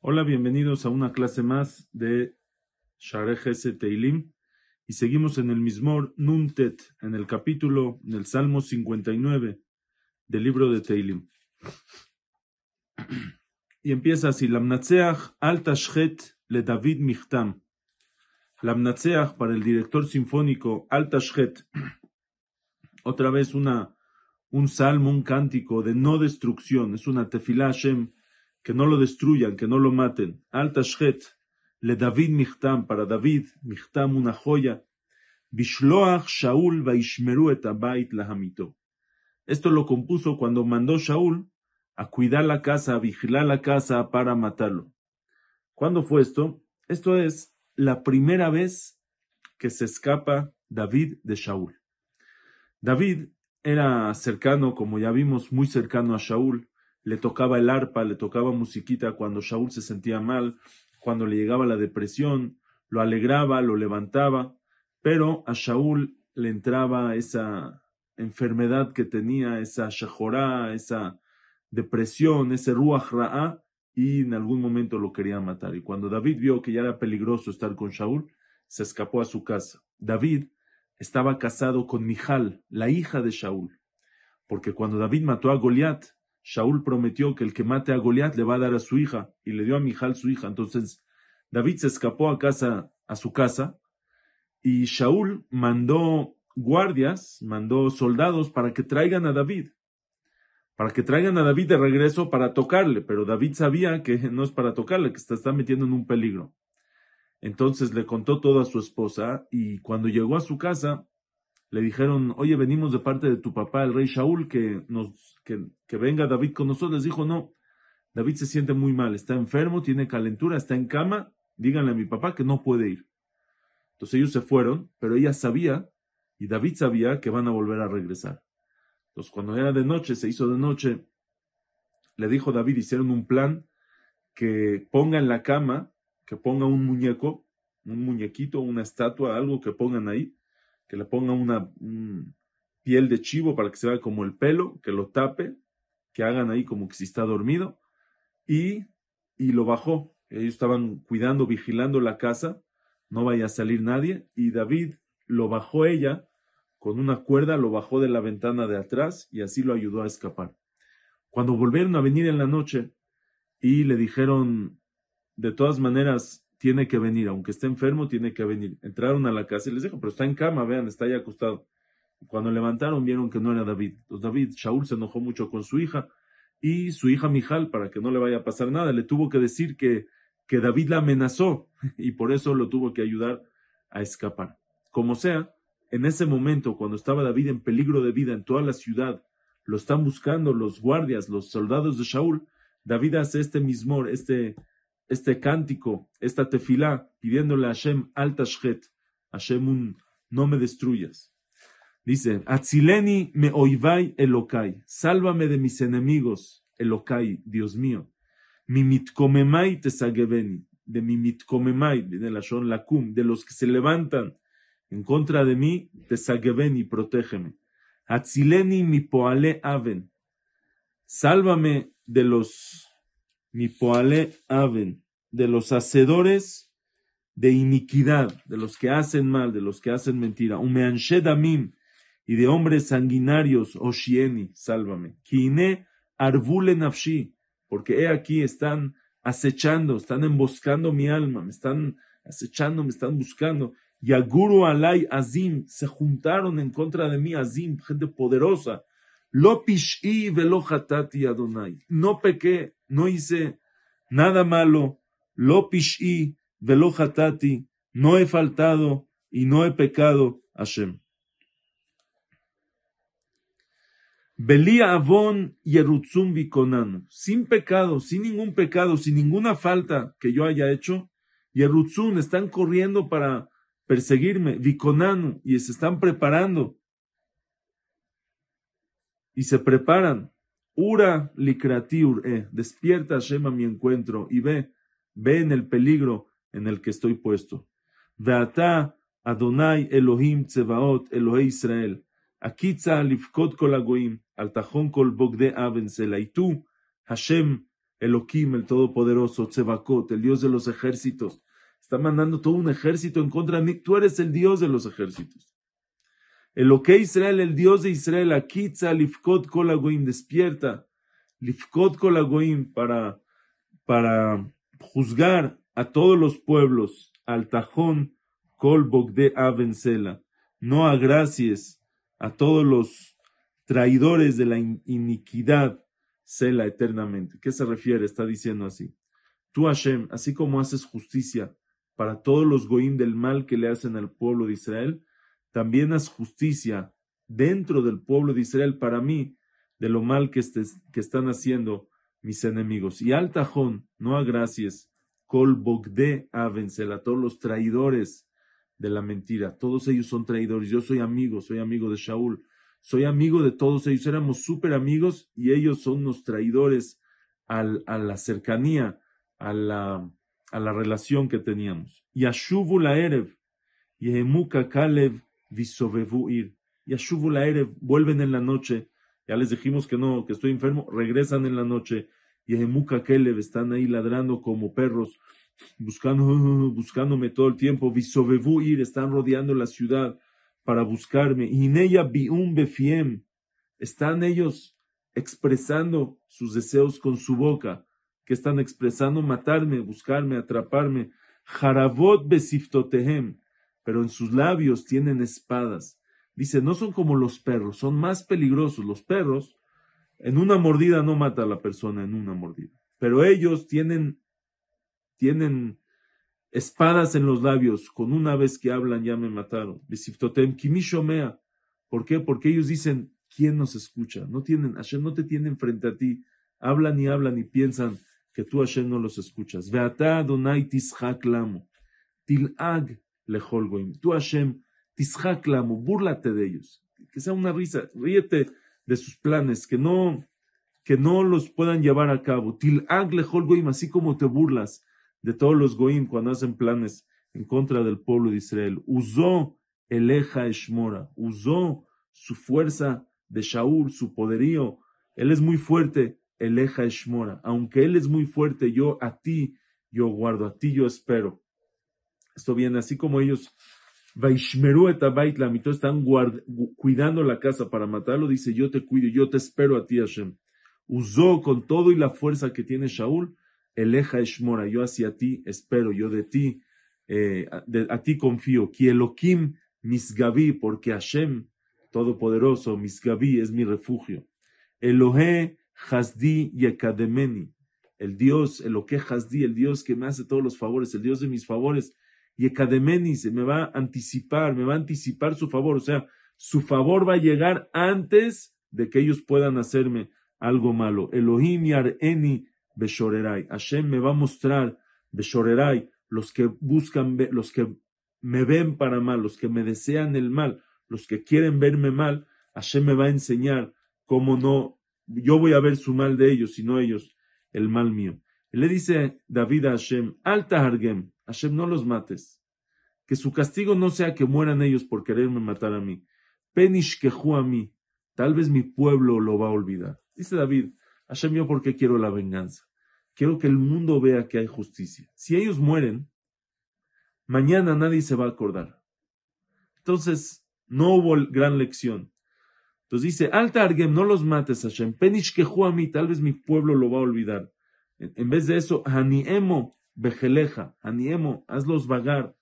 Hola, bienvenidos a una clase más de Share Teilim y seguimos en el Mismor Nuntet, en el capítulo del Salmo 59 del libro de Teilim. Y empieza así, Lamnatseach al Tashchet le David Michtam. Lamnatseach para el director sinfónico al Tashchet. Otra vez una, un salmo, un cántico de no destrucción, es una tefilá Hashem que no lo destruyan, que no lo maten. Al Tashchet, le David Michtam, para David, Michtam una joya. Bishloach Shaul vaishmeru et abait lahamito. Esto lo compuso cuando mandó Shaul a cuidar la casa, a vigilar la casa para matarlo. ¿Cuándo fue esto? Esto es la primera vez que se escapa David de Shaul. David era cercano, como ya vimos, muy cercano a Shaul le tocaba el arpa, le tocaba musiquita cuando Shaul se sentía mal, cuando le llegaba la depresión, lo alegraba, lo levantaba, pero a Shaul le entraba esa enfermedad que tenía, esa shahorá, esa depresión, ese ruach ra'á, y en algún momento lo quería matar. Y cuando David vio que ya era peligroso estar con Shaul, se escapó a su casa. David estaba casado con Mijal, la hija de Shaul, porque cuando David mató a Goliat, Shaul prometió que el que mate a Goliat le va a dar a su hija y le dio a Mijal su hija. Entonces David se escapó a casa, a su casa, y Shaul mandó guardias, mandó soldados para que traigan a David, para que traigan a David de regreso para tocarle, pero David sabía que no es para tocarle, que se está metiendo en un peligro. Entonces le contó todo a su esposa y cuando llegó a su casa, le dijeron, oye, venimos de parte de tu papá, el rey Shaul, que, nos, que, que venga David con nosotros. Dijo, no, David se siente muy mal, está enfermo, tiene calentura, está en cama, díganle a mi papá que no puede ir. Entonces ellos se fueron, pero ella sabía, y David sabía que van a volver a regresar. Entonces cuando era de noche, se hizo de noche, le dijo David, hicieron un plan que ponga en la cama, que ponga un muñeco, un muñequito, una estatua, algo que pongan ahí, que le ponga una piel de chivo para que se vea como el pelo, que lo tape, que hagan ahí como que si está dormido, y, y lo bajó. Ellos estaban cuidando, vigilando la casa, no vaya a salir nadie, y David lo bajó ella con una cuerda, lo bajó de la ventana de atrás y así lo ayudó a escapar. Cuando volvieron a venir en la noche y le dijeron, de todas maneras, tiene que venir, aunque esté enfermo, tiene que venir. Entraron a la casa y les dijo, pero está en cama, vean, está ahí acostado. Cuando levantaron, vieron que no era David. Entonces David, Shaul se enojó mucho con su hija y su hija Mijal, para que no le vaya a pasar nada, le tuvo que decir que, que David la amenazó y por eso lo tuvo que ayudar a escapar. Como sea, en ese momento, cuando estaba David en peligro de vida en toda la ciudad, lo están buscando los guardias, los soldados de Shaul, David hace este mismor, este, este cántico, esta tefilá, pidiéndole a Hashem al tashchet, Hashem un, no me destruyas. Dice, Atzileni me oivai elokai, sálvame de mis enemigos, elokai, Dios mío. Mi mitkomemai tesageveni, de mi mitkomemai, de la shon lakum, de los que se levantan en contra de mí, tesageveni, protégeme. Atzileni mi poale aven, sálvame de los mi poale aven, de los hacedores de iniquidad, de los que hacen mal, de los que hacen mentira, damim, y de hombres sanguinarios, oshieni, sálvame. Kine arvule nafshi, porque he aquí están acechando, están emboscando mi alma, me están acechando, me están buscando. Yaguru alay azim, se juntaron en contra de mí, azim, gente poderosa. Lo pish'i velo hatati Adonai. No pequé, no hice nada malo. Lo pish'i velo hatati. No he faltado y no he pecado, Hashem. Belía avon yerutzum vikonanu. Sin pecado, sin ningún pecado, sin ninguna falta que yo haya hecho. Yerutzum están corriendo para perseguirme. Vikonanu. Y se están preparando y se preparan. Ura likratiur, eh, despierta Shema mi encuentro y ve, ve en el peligro en el que estoy puesto. Veata Adonai Elohim Tsevaot Elohei Israel. Akitza lifkot kol agoim, al tajón kol bogde avensela. Y tú, Hashem, Elohim, el Todopoderoso, Tzevakot, el Dios de los ejércitos, está mandando todo un ejército en contra de mí. Tú eres el Dios de los ejércitos. Eloque Israel, el Dios de Israel, Akitza lifkot kol agoim, despierta. Lifkot kol agoim para, para juzgar a todos los pueblos, al tajón kol bogde avensela. No agracies a todos los traidores de la iniquidad, cela eternamente. ¿Qué se refiere? Está diciendo así. Tú, Hashem, así como haces justicia para todos los goim del mal que le hacen al pueblo de Israel, también haz justicia dentro del pueblo de Israel para mí de lo mal que, que están haciendo mis enemigos. Y al tajón, no agracies, col bogde a todos los traidores de la mentira. Todos ellos son traidores. Yo soy amigo, soy amigo de Shaul. Soy amigo de todos ellos. Éramos súper amigos y ellos son los traidores a la cercanía, a la, a la relación que teníamos. Yashuvu la Erev, Yehemuka Kalev Visovevu Ir. Yashuvu la Erev, vuelven en la noche. Ya les dijimos que no, que estoy enfermo. Regresan en la noche. Yehemuka Kalev, están ahí ladrando como perros buscando, buscándome todo el tiempo, visovevu ir, están rodeando la ciudad para buscarme. Ineya bium befiem, están ellos expresando sus deseos con su boca, que están expresando matarme, buscarme, atraparme. Jaravot besiftotehem, pero en sus labios tienen espadas. Dice, no son como los perros, son más peligrosos. Los perros, en una mordida no mata a la persona en una mordida, pero ellos tienen tienen espadas en los labios, con una vez que hablan ya me mataron. ¿Por qué? Porque ellos dicen, ¿quién nos escucha? No tienen, Hashem no te tienen frente a ti. Hablan y hablan y piensan que tú Hashem no los escuchas. Veata Donai tishaklamo. Tilag leholgoim. Tú Hashem tishaklamo. Búrlate de ellos. Que sea una risa. Ríete de sus planes. Que no, que no los puedan llevar a cabo. Tilag leholgoim. Así como te burlas de todos los goim cuando hacen planes en contra del pueblo de Israel. Usó el Eja Eshmora, usó su fuerza de Shaul, su poderío. Él es muy fuerte, el Eja Eshmora. Aunque él es muy fuerte, yo a ti, yo guardo, a ti yo espero. Esto viene así como ellos, Vaishmeru mito están cuidando la casa para matarlo, dice, yo te cuido, yo te espero a ti, Hashem. Usó con todo y la fuerza que tiene Shaul, Eleja Eshmora, yo hacia ti espero, yo de ti, eh, a ti confío. Ki Elohim Misgavi, porque Hashem, Todopoderoso, Misgavi es mi refugio. Elohe Hasdi Yekademeni, el Dios, Elohe Hasdi, el Dios que me hace todos los favores, el Dios de mis favores. Yekademeni se me va a anticipar, me va a anticipar su favor, o sea, su favor va a llegar antes de que ellos puedan hacerme algo malo. Elohim Yareni Beshorerai. Hashem me va a mostrar, Beshorerai, los que buscan, los que me ven para mal, los que me desean el mal, los que quieren verme mal, Hashem me va a enseñar cómo no, yo voy a ver su mal de ellos, sino ellos el mal mío. Le dice David a Hashem, alta Hargem, Hashem no los mates, que su castigo no sea que mueran ellos por quererme matar a mí. Penish quejú a mí, tal vez mi pueblo lo va a olvidar. Dice David, Hashem, yo porque quiero la venganza. Quiero que el mundo vea que hay justicia. Si ellos mueren, mañana nadie se va a acordar. Entonces, no hubo gran lección. Entonces dice, Alta Argem, no los mates, Hashem. Penish quejú a mí, tal vez mi pueblo lo va a olvidar. En, vez de eso, Haniemo, Bejeleja, Haniemo, hazlos vagar,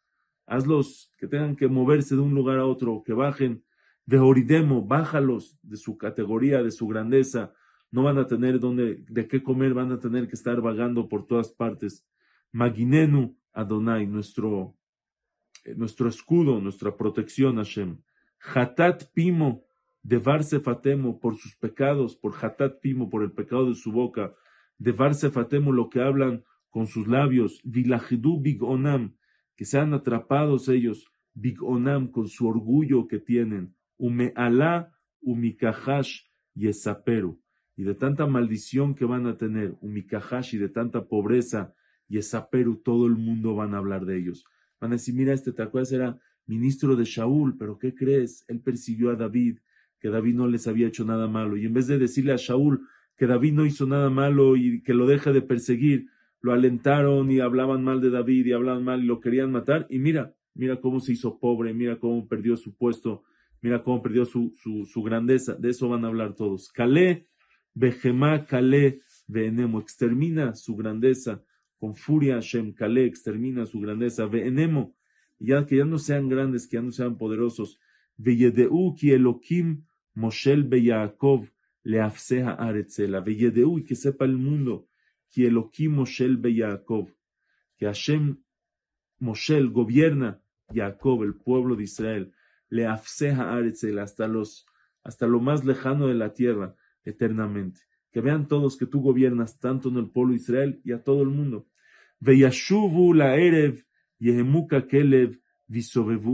hazlos que tengan que moverse de un lugar a otro, que bajen. De Oridemo, bájalos de su categoría, de su grandeza no van a tener donde, de qué comer, van a tener que estar vagando por todas partes. Maginenu Adonai, nuestro, eh, nuestro escudo, nuestra protección, Hashem. Hatat Pimo, de Fatemo, por sus pecados, por Hatat Pimo, por el pecado de su boca. De Fatemo, lo que hablan con sus labios. Vilajidu Big Onam, que sean atrapados ellos. Big Onam, con su orgullo que tienen. Ume Alá, Umikahash, Yesaperu y de tanta maldición que van a tener, Umikahashi, de tanta pobreza, y Esaperu, todo el mundo van a hablar de ellos. Van a decir, mira, este Tacuas era ministro de Shaul, pero ¿qué crees? Él persiguió a David, que David no les había hecho nada malo. Y en vez de decirle a Shaul que David no hizo nada malo y que lo deje de perseguir, lo alentaron y hablaban mal de David y hablaban mal y lo querían matar. Y mira, mira cómo se hizo pobre, mira cómo perdió su puesto, mira cómo perdió su, su, grandeza. De eso van a hablar todos. Calé, Bejemá, Calé, Venemo, extermina su grandeza. Con furia, Hashem, Calé, extermina su grandeza. Venemo, ya que ya no sean grandes, que ya no sean poderosos. Veyedeu ki Elohim Moshel Beyaakov leafseha aretzela. Veyedeu y que sepa el mundo que Elohim Moshel Beyaakov, que Hashem Moshel gobierna Jacob, el pueblo de Israel, leafseha aretzela hasta los hasta lo más lejano de la tierra eternamente. Que vean todos que tú gobiernas tanto en el pueblo de Israel y a todo el mundo. Veyashuvu la erev Yehemuka Kelev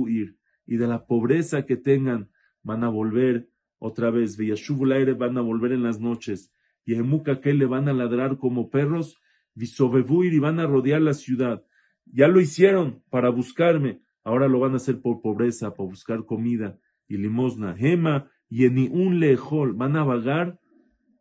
ir. Y de la pobreza que tengan, van a volver otra vez. Veyashuvu aire van a volver en las noches. Yehemuka Kelev van a ladrar como perros. ir y van a rodear la ciudad. Ya lo hicieron para buscarme. Ahora lo van a hacer por pobreza, por buscar comida y limosna. Gema y ni un lejol. Van a vagar,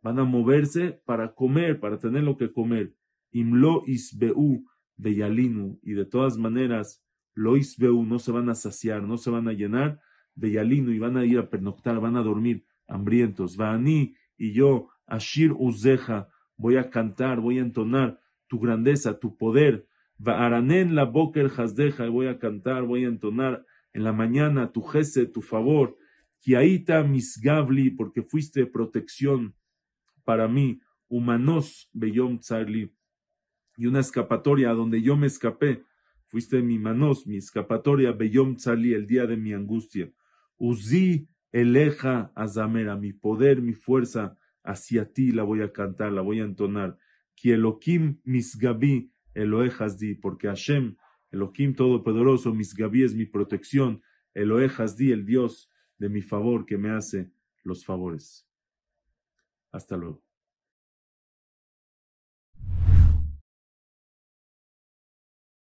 van a moverse para comer, para tener lo que comer. Imlo isbeu Beyalinu, y de todas maneras, Lois Beu no se van a saciar, no se van a llenar, Y van a ir a pernoctar, van a dormir hambrientos. Vaani y yo, Ashir Uzeja, voy a cantar, voy a entonar tu grandeza, tu poder. Vaaranen la boker hasdeja, y voy a cantar, voy a entonar en la mañana tu jese, tu favor. Kiaita misgavli, porque fuiste protección para mí. Humanos beyom tzarli y una escapatoria donde yo me escapé. Fuiste mi manos, mi escapatoria, Beyom Tzali, el día de mi angustia. Uzi eleja azamera, mi poder, mi fuerza, hacia ti la voy a cantar, la voy a entonar. Ki Elohim misgabi, di, porque Hashem, Elohim Todopoderoso, misgabi es mi protección, di, el Dios de mi favor que me hace los favores. Hasta luego.